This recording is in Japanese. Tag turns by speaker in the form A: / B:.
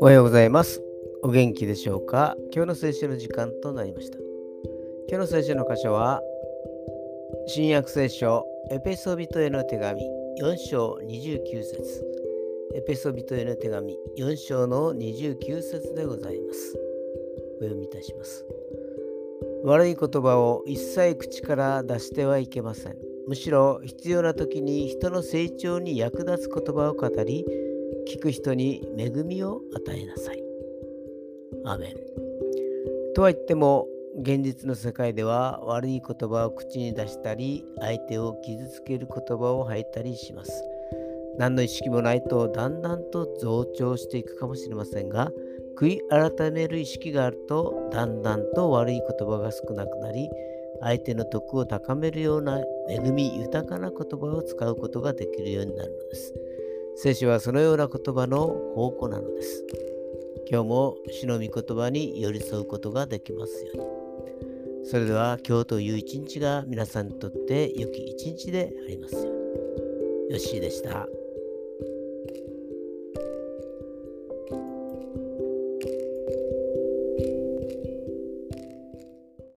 A: おはようございます。お元気でしょうか？今日の聖書の時間となりました。今日の聖書の箇所は、新約聖書、エペソビトへの手紙4章29節エペソビトへの手紙4章の29節でございます。お読みいたします。悪い言葉を一切口から出してはいけません。むしろ必要な時に人の成長に役立つ言葉を語り、聞く人に恵みを与えなさい。アメン。とは言っても、現実の世界では悪い言葉を口に出したり、相手を傷つける言葉を吐いたりします。何の意識もないとだんだんと増長していくかもしれませんが、悔い改める意識があると、だんだんと悪い言葉が少なくなり、相手の徳を高めるような恵み豊かな言葉を使うことができるようになるのです。聖書はそのような言葉の宝庫なのです。今日も主の御言葉に寄り添うことができますように。それでは今日という一日が皆さんにとって良き一日でありますように。よッしーでした。